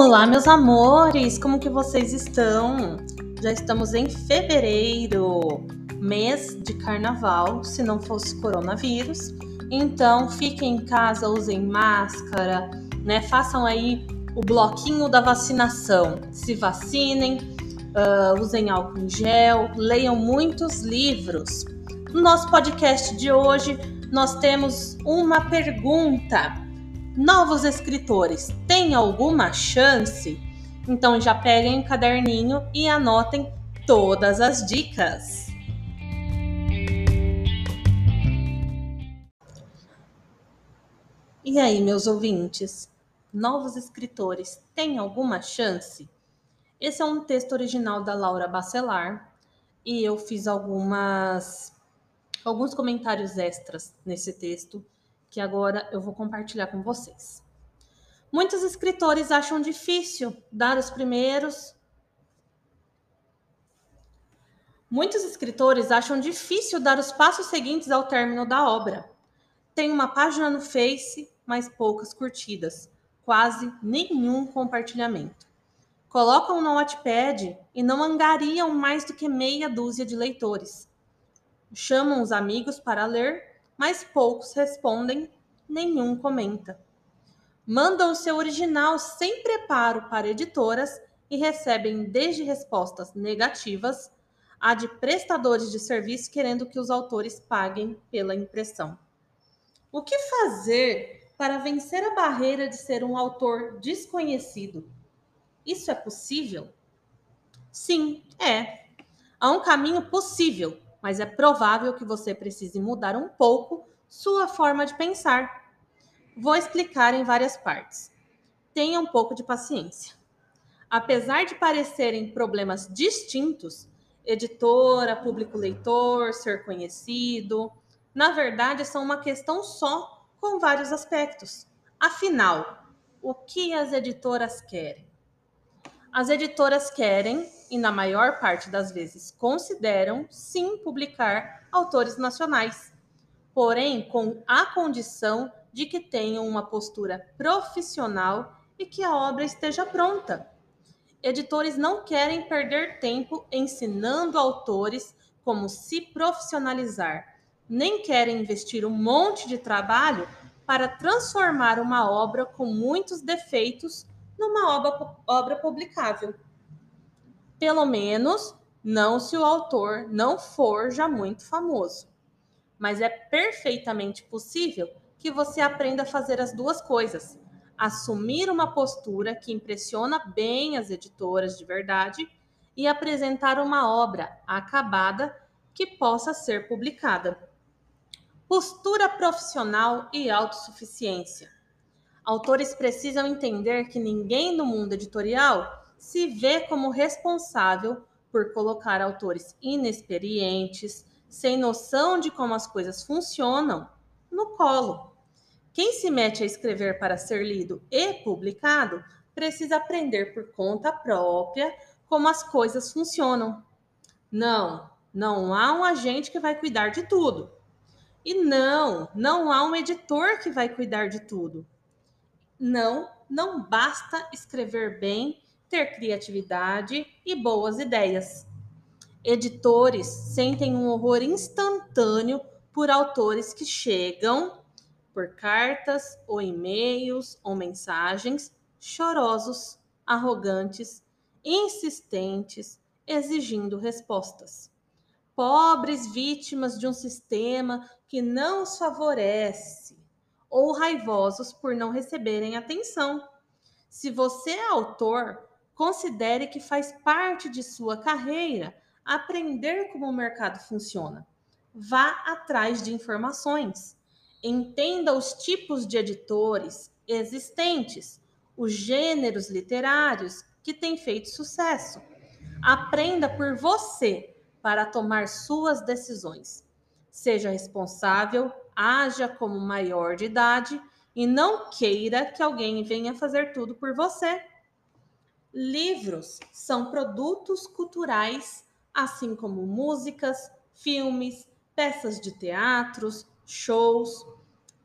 Olá, meus amores, como que vocês estão? Já estamos em fevereiro, mês de carnaval, se não fosse coronavírus. Então, fiquem em casa, usem máscara, né? Façam aí o bloquinho da vacinação. Se vacinem, uh, usem álcool em gel, leiam muitos livros. No nosso podcast de hoje, nós temos uma pergunta Novos escritores têm alguma chance? Então já peguem um caderninho e anotem todas as dicas. E aí, meus ouvintes? Novos escritores têm alguma chance? Esse é um texto original da Laura Bacelar e eu fiz algumas alguns comentários extras nesse texto que agora eu vou compartilhar com vocês. Muitos escritores acham difícil dar os primeiros. Muitos escritores acham difícil dar os passos seguintes ao término da obra. Tem uma página no Face, mas poucas curtidas, quase nenhum compartilhamento. Colocam no Wattpad e não angariam mais do que meia dúzia de leitores. Chamam os amigos para ler mas poucos respondem, nenhum comenta. Mandam seu original sem preparo para editoras e recebem desde respostas negativas a de prestadores de serviço querendo que os autores paguem pela impressão. O que fazer para vencer a barreira de ser um autor desconhecido? Isso é possível? Sim, é. Há um caminho possível mas é provável que você precise mudar um pouco sua forma de pensar. Vou explicar em várias partes. Tenha um pouco de paciência. Apesar de parecerem problemas distintos, editora, público-leitor, ser conhecido, na verdade são uma questão só com vários aspectos. Afinal, o que as editoras querem? As editoras querem, e na maior parte das vezes consideram, sim publicar autores nacionais, porém com a condição de que tenham uma postura profissional e que a obra esteja pronta. Editores não querem perder tempo ensinando autores como se profissionalizar, nem querem investir um monte de trabalho para transformar uma obra com muitos defeitos numa obra, obra publicável. Pelo menos não se o autor não for já muito famoso. Mas é perfeitamente possível que você aprenda a fazer as duas coisas: assumir uma postura que impressiona bem as editoras de verdade e apresentar uma obra acabada que possa ser publicada. Postura profissional e autossuficiência. Autores precisam entender que ninguém no mundo editorial se vê como responsável por colocar autores inexperientes, sem noção de como as coisas funcionam, no colo. Quem se mete a escrever para ser lido e publicado precisa aprender por conta própria como as coisas funcionam. Não, não há um agente que vai cuidar de tudo. E não, não há um editor que vai cuidar de tudo. Não, não basta escrever bem, ter criatividade e boas ideias. Editores sentem um horror instantâneo por autores que chegam por cartas ou e-mails ou mensagens chorosos, arrogantes, insistentes, exigindo respostas. Pobres vítimas de um sistema que não os favorece ou raivosos por não receberem atenção. Se você é autor, considere que faz parte de sua carreira aprender como o mercado funciona. Vá atrás de informações. Entenda os tipos de editores existentes, os gêneros literários que têm feito sucesso. Aprenda por você para tomar suas decisões. Seja responsável haja como maior de idade e não queira que alguém venha fazer tudo por você. Livros são produtos culturais, assim como músicas, filmes, peças de teatros, shows.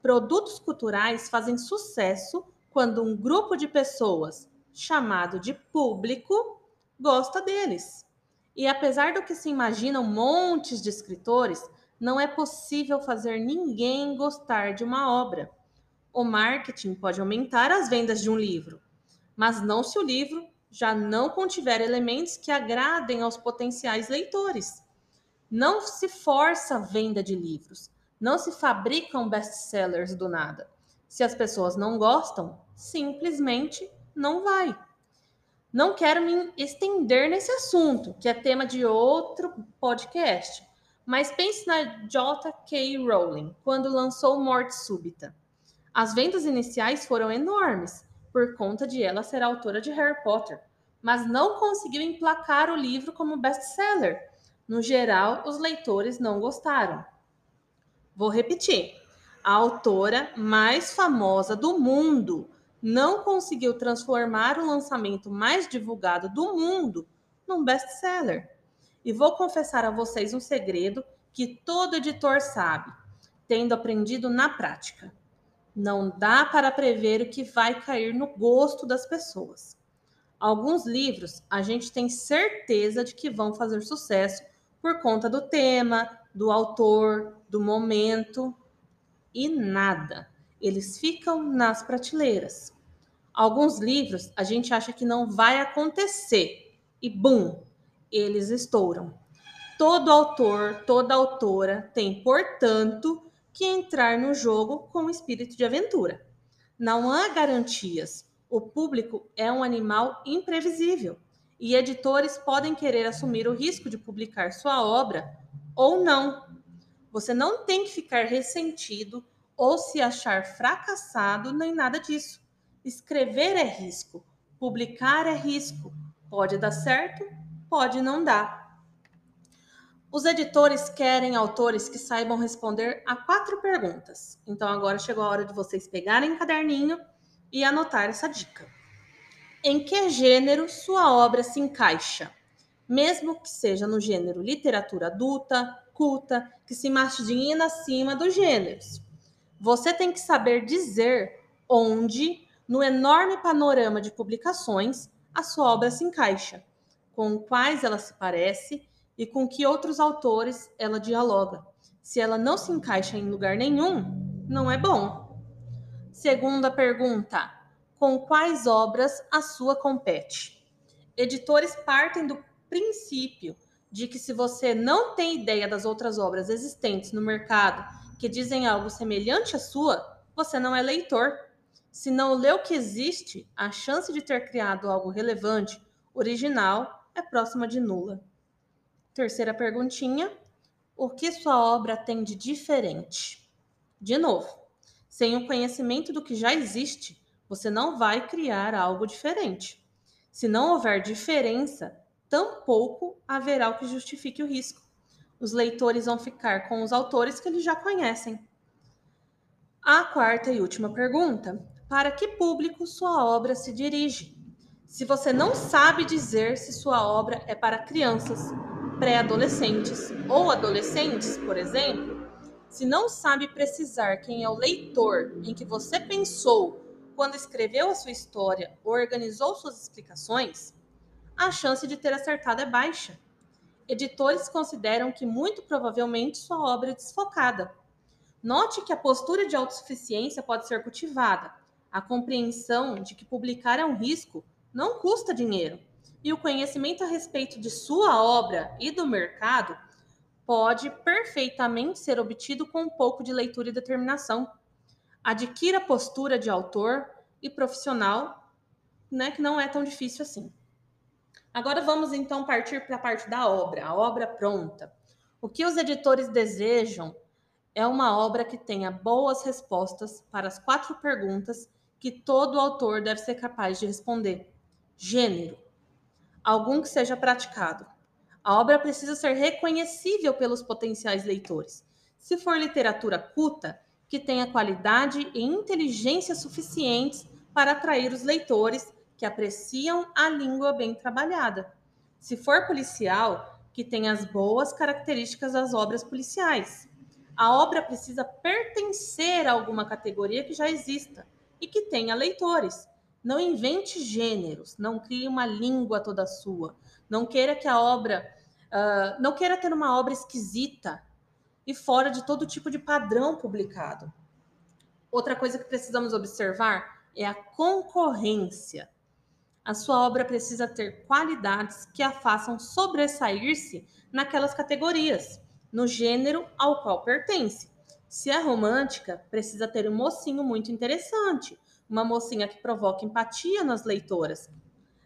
Produtos culturais fazem sucesso quando um grupo de pessoas, chamado de público, gosta deles. E apesar do que se imaginam montes de escritores, não é possível fazer ninguém gostar de uma obra. O marketing pode aumentar as vendas de um livro, mas não se o livro já não contiver elementos que agradem aos potenciais leitores. Não se força a venda de livros, não se fabricam best-sellers do nada. Se as pessoas não gostam, simplesmente não vai. Não quero me estender nesse assunto, que é tema de outro podcast, mas pense na J.K. Rowling, quando lançou Morte Súbita. As vendas iniciais foram enormes, por conta de ela ser autora de Harry Potter, mas não conseguiu emplacar o livro como best-seller. No geral, os leitores não gostaram. Vou repetir. A autora mais famosa do mundo não conseguiu transformar o lançamento mais divulgado do mundo num best-seller. E vou confessar a vocês um segredo que todo editor sabe, tendo aprendido na prática. Não dá para prever o que vai cair no gosto das pessoas. Alguns livros a gente tem certeza de que vão fazer sucesso por conta do tema, do autor, do momento e nada. Eles ficam nas prateleiras. Alguns livros a gente acha que não vai acontecer e bum, eles estouram. Todo autor, toda autora tem, portanto, que entrar no jogo com espírito de aventura. Não há garantias. O público é um animal imprevisível e editores podem querer assumir o risco de publicar sua obra ou não. Você não tem que ficar ressentido ou se achar fracassado nem nada disso. Escrever é risco, publicar é risco. Pode dar certo, pode não dar. Os editores querem autores que saibam responder a quatro perguntas. Então agora chegou a hora de vocês pegarem um caderninho e anotar essa dica. Em que gênero sua obra se encaixa? Mesmo que seja no gênero literatura adulta, culta, que se margina acima dos gêneros. Você tem que saber dizer onde, no enorme panorama de publicações, a sua obra se encaixa, com quais ela se parece e com que outros autores ela dialoga. Se ela não se encaixa em lugar nenhum, não é bom. Segunda pergunta: com quais obras a sua compete? Editores partem do princípio de que se você não tem ideia das outras obras existentes no mercado que dizem algo semelhante à sua, você não é leitor. Se não leu o que existe, a chance de ter criado algo relevante, original, é próxima de nula. Terceira perguntinha: o que sua obra tem de diferente? De novo, sem o conhecimento do que já existe, você não vai criar algo diferente. Se não houver diferença, tampouco haverá o que justifique o risco. Os leitores vão ficar com os autores que eles já conhecem. A quarta e última pergunta: para que público sua obra se dirige? Se você não sabe dizer se sua obra é para crianças, pré-adolescentes ou adolescentes, por exemplo, se não sabe precisar quem é o leitor em que você pensou quando escreveu a sua história ou organizou suas explicações, a chance de ter acertado é baixa. Editores consideram que muito provavelmente sua obra é desfocada. Note que a postura de autossuficiência pode ser cultivada. A compreensão de que publicar é um risco não custa dinheiro e o conhecimento a respeito de sua obra e do mercado pode perfeitamente ser obtido com um pouco de leitura e determinação. Adquira postura de autor e profissional, né, que não é tão difícil assim. Agora vamos então partir para a parte da obra, a obra pronta. O que os editores desejam é uma obra que tenha boas respostas para as quatro perguntas que todo autor deve ser capaz de responder: gênero, algum que seja praticado. A obra precisa ser reconhecível pelos potenciais leitores. Se for literatura culta, que tenha qualidade e inteligência suficientes para atrair os leitores que apreciam a língua bem trabalhada. Se for policial, que tenha as boas características das obras policiais. A obra precisa pertencer a alguma categoria que já exista e que tenha leitores. Não invente gêneros, não crie uma língua toda sua. Não queira que a obra, uh, não queira ter uma obra esquisita e fora de todo tipo de padrão publicado. Outra coisa que precisamos observar é a concorrência. A sua obra precisa ter qualidades que a façam sobressair-se naquelas categorias, no gênero ao qual pertence. Se é romântica, precisa ter um mocinho muito interessante, uma mocinha que provoque empatia nas leitoras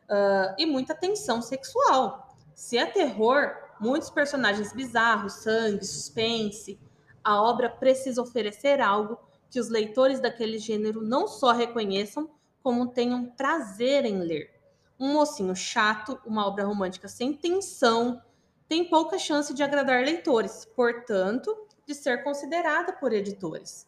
uh, e muita tensão sexual. Se é terror, muitos personagens bizarros, sangue, suspense. A obra precisa oferecer algo que os leitores daquele gênero não só reconheçam, como tenham prazer em ler. Um mocinho chato, uma obra romântica sem tensão, tem pouca chance de agradar leitores, portanto, de ser considerada por editores.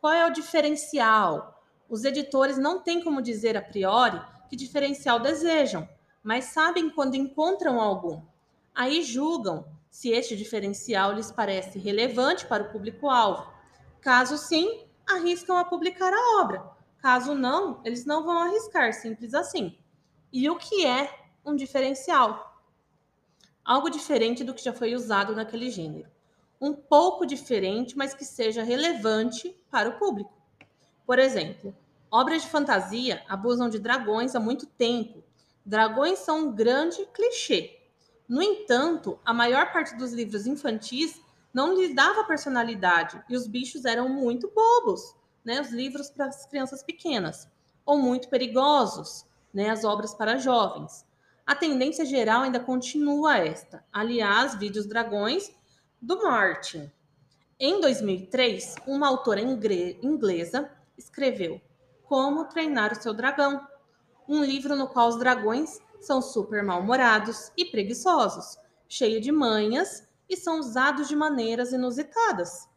Qual é o diferencial? Os editores não têm como dizer a priori que diferencial desejam, mas sabem quando encontram algum. Aí julgam se este diferencial lhes parece relevante para o público-alvo. Caso sim, arriscam a publicar a obra. Caso não, eles não vão arriscar, simples assim. E o que é um diferencial? Algo diferente do que já foi usado naquele gênero. Um pouco diferente, mas que seja relevante para o público. Por exemplo, obras de fantasia abusam de dragões há muito tempo. Dragões são um grande clichê. No entanto, a maior parte dos livros infantis não lhes dava personalidade e os bichos eram muito bobos, né? Os livros para as crianças pequenas, ou muito perigosos, né? As obras para jovens. A tendência geral ainda continua esta. Aliás, vídeos dragões do Martin. Em 2003, uma autora inglesa escreveu Como Treinar o Seu Dragão, um livro no qual os dragões são super mal-humorados e preguiçosos, cheio de manhas e são usados de maneiras inusitadas.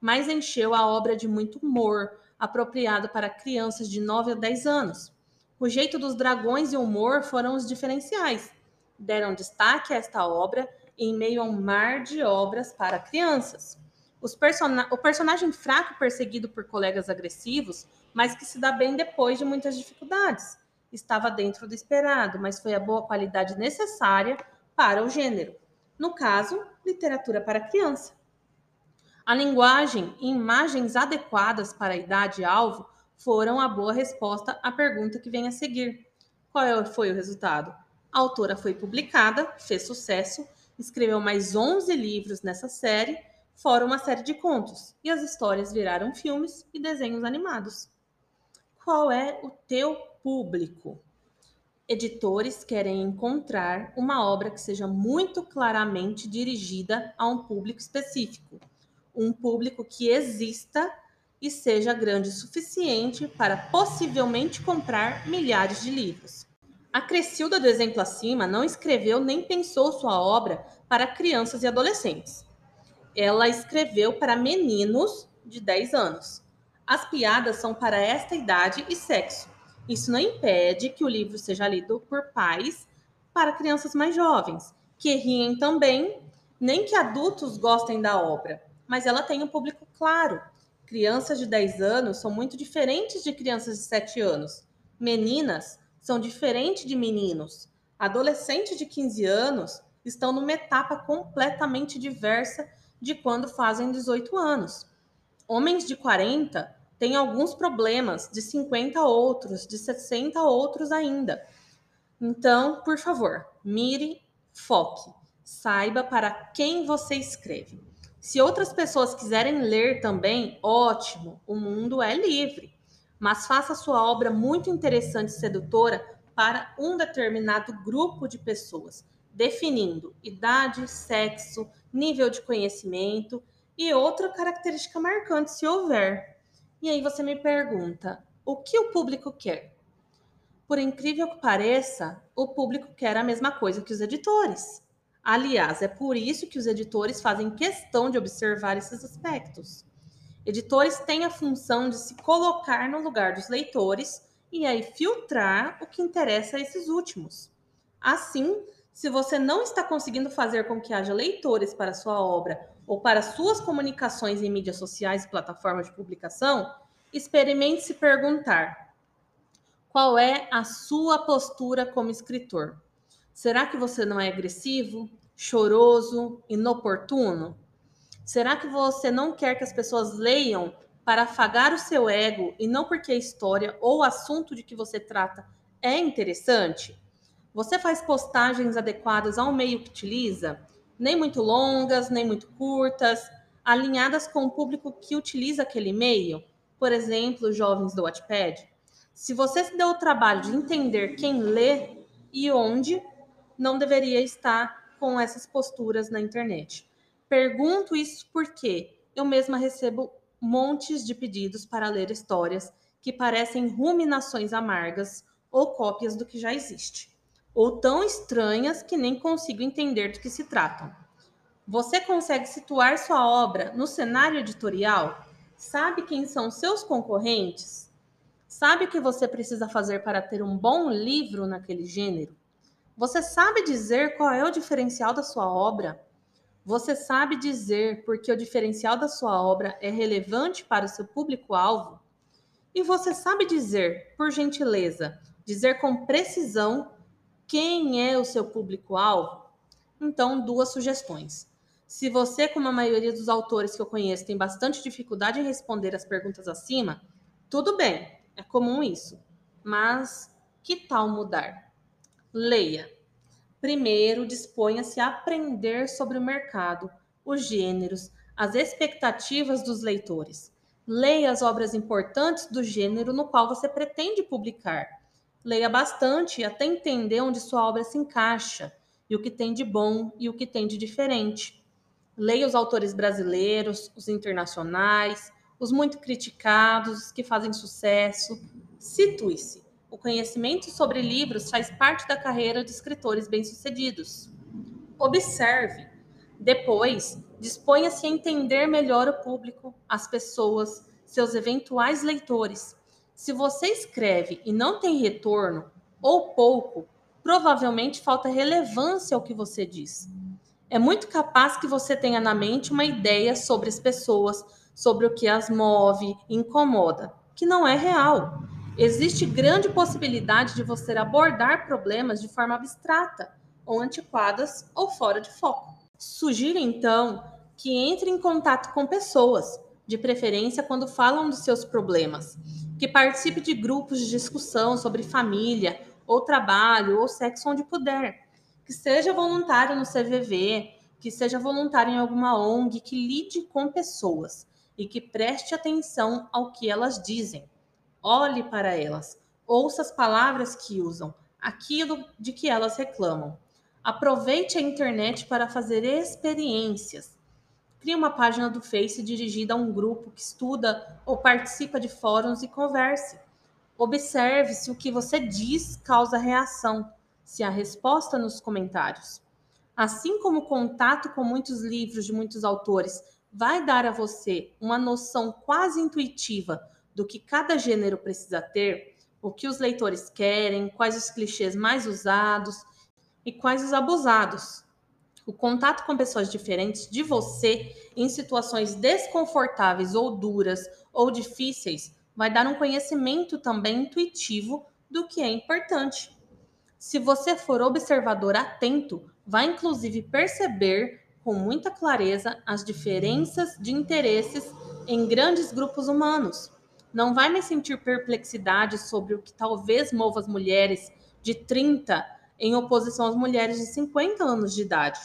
Mas encheu a obra de muito humor, apropriado para crianças de 9 a 10 anos. O jeito dos dragões e o humor foram os diferenciais. Deram destaque a esta obra em meio a um mar de obras para crianças. Person o personagem fraco perseguido por colegas agressivos, mas que se dá bem depois de muitas dificuldades. Estava dentro do esperado, mas foi a boa qualidade necessária para o gênero. No caso, literatura para criança. A linguagem e imagens adequadas para a idade-alvo foram a boa resposta à pergunta que vem a seguir. Qual é foi o resultado? A autora foi publicada, fez sucesso, escreveu mais 11 livros nessa série, fora uma série de contos, e as histórias viraram filmes e desenhos animados. Qual é o teu público? editores querem encontrar uma obra que seja muito claramente dirigida a um público específico, um público que exista e seja grande o suficiente para possivelmente comprar milhares de livros. A Crescilda do exemplo acima não escreveu nem pensou sua obra para crianças e adolescentes. Ela escreveu para meninos de 10 anos. As piadas são para esta idade e sexo isso não impede que o livro seja lido por pais para crianças mais jovens, que riem também, nem que adultos gostem da obra, mas ela tem um público claro. Crianças de 10 anos são muito diferentes de crianças de 7 anos. Meninas são diferentes de meninos. Adolescentes de 15 anos estão numa etapa completamente diversa de quando fazem 18 anos. Homens de 40 tem alguns problemas, de 50 outros, de 60 outros ainda. Então, por favor, mire, foque, saiba para quem você escreve. Se outras pessoas quiserem ler também, ótimo, o mundo é livre. Mas faça sua obra muito interessante e sedutora para um determinado grupo de pessoas, definindo idade, sexo, nível de conhecimento e outra característica marcante, se houver. E aí você me pergunta: o que o público quer? Por incrível que pareça, o público quer a mesma coisa que os editores. Aliás, é por isso que os editores fazem questão de observar esses aspectos. Editores têm a função de se colocar no lugar dos leitores e aí filtrar o que interessa a esses últimos. Assim, se você não está conseguindo fazer com que haja leitores para sua obra ou para suas comunicações em mídias sociais e plataformas de publicação, experimente se perguntar: Qual é a sua postura como escritor? Será que você não é agressivo, choroso, inoportuno? Será que você não quer que as pessoas leiam para afagar o seu ego e não porque a história ou o assunto de que você trata é interessante? Você faz postagens adequadas ao meio que utiliza? Nem muito longas, nem muito curtas, alinhadas com o público que utiliza aquele meio? Por exemplo, jovens do Wattpad? Se você se deu o trabalho de entender quem lê e onde, não deveria estar com essas posturas na internet. Pergunto isso porque eu mesma recebo montes de pedidos para ler histórias que parecem ruminações amargas ou cópias do que já existe, ou tão estranhas que nem consigo entender do que se tratam. Você consegue situar sua obra no cenário editorial? Sabe quem são seus concorrentes? Sabe o que você precisa fazer para ter um bom livro naquele gênero? Você sabe dizer qual é o diferencial da sua obra? Você sabe dizer porque o diferencial da sua obra é relevante para o seu público-alvo? E você sabe dizer, por gentileza, dizer com precisão quem é o seu público-alvo? Então, duas sugestões. Se você, como a maioria dos autores que eu conheço, tem bastante dificuldade em responder as perguntas acima, tudo bem, é comum isso. Mas que tal mudar? Leia. Primeiro, disponha-se a aprender sobre o mercado, os gêneros, as expectativas dos leitores. Leia as obras importantes do gênero no qual você pretende publicar. Leia bastante até entender onde sua obra se encaixa e o que tem de bom e o que tem de diferente. Leia os autores brasileiros, os internacionais, os muito criticados, os que fazem sucesso. Situe-se. O conhecimento sobre livros faz parte da carreira de escritores bem-sucedidos. Observe. Depois, disponha-se a entender melhor o público, as pessoas, seus eventuais leitores. Se você escreve e não tem retorno, ou pouco, provavelmente falta relevância ao que você diz. É muito capaz que você tenha na mente uma ideia sobre as pessoas, sobre o que as move, incomoda, que não é real existe grande possibilidade de você abordar problemas de forma abstrata, ou antiquadas, ou fora de foco. Sugiro então que entre em contato com pessoas, de preferência quando falam dos seus problemas, que participe de grupos de discussão sobre família, ou trabalho, ou sexo onde puder, que seja voluntário no CVV, que seja voluntário em alguma ONG que lide com pessoas e que preste atenção ao que elas dizem Olhe para elas, ouça as palavras que usam, aquilo de que elas reclamam. Aproveite a internet para fazer experiências. Crie uma página do Face dirigida a um grupo que estuda ou participa de fóruns e converse. Observe se o que você diz causa reação, se há resposta nos comentários. Assim como o contato com muitos livros de muitos autores vai dar a você uma noção quase intuitiva do que cada gênero precisa ter, o que os leitores querem, quais os clichês mais usados e quais os abusados. O contato com pessoas diferentes de você em situações desconfortáveis ou duras ou difíceis vai dar um conhecimento também intuitivo do que é importante. Se você for observador atento, vai inclusive perceber com muita clareza as diferenças de interesses em grandes grupos humanos não vai me sentir perplexidade sobre o que talvez mova as mulheres de 30 em oposição às mulheres de 50 anos de idade,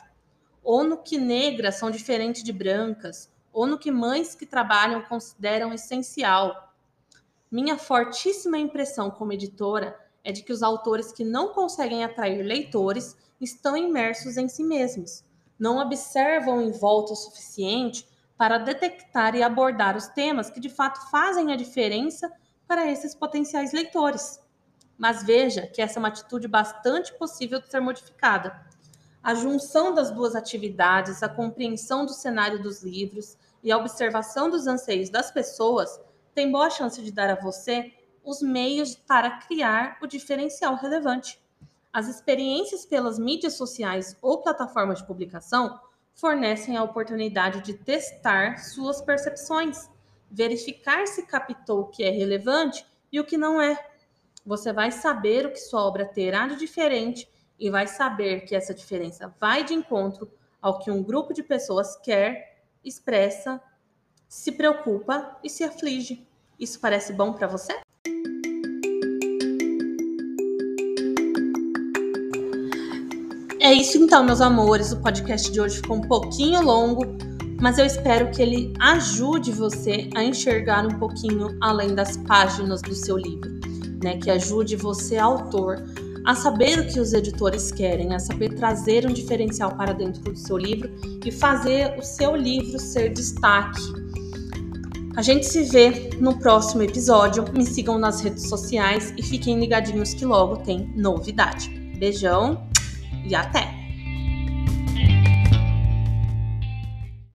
ou no que negras são diferentes de brancas, ou no que mães que trabalham consideram essencial. Minha fortíssima impressão como editora é de que os autores que não conseguem atrair leitores estão imersos em si mesmos, não observam em volta o suficiente para detectar e abordar os temas que de fato fazem a diferença para esses potenciais leitores. Mas veja que essa é uma atitude bastante possível de ser modificada. A junção das duas atividades, a compreensão do cenário dos livros e a observação dos anseios das pessoas, tem boa chance de dar a você os meios para criar o diferencial relevante. As experiências pelas mídias sociais ou plataformas de publicação fornecem a oportunidade de testar suas percepções, verificar se captou o que é relevante e o que não é. Você vai saber o que sua obra terá de diferente e vai saber que essa diferença vai de encontro ao que um grupo de pessoas quer, expressa, se preocupa e se aflige. Isso parece bom para você? É isso então, meus amores. O podcast de hoje ficou um pouquinho longo, mas eu espero que ele ajude você a enxergar um pouquinho além das páginas do seu livro, né? Que ajude você, autor, a saber o que os editores querem, a saber trazer um diferencial para dentro do seu livro e fazer o seu livro ser destaque. A gente se vê no próximo episódio. Me sigam nas redes sociais e fiquem ligadinhos que logo tem novidade. Beijão! e até!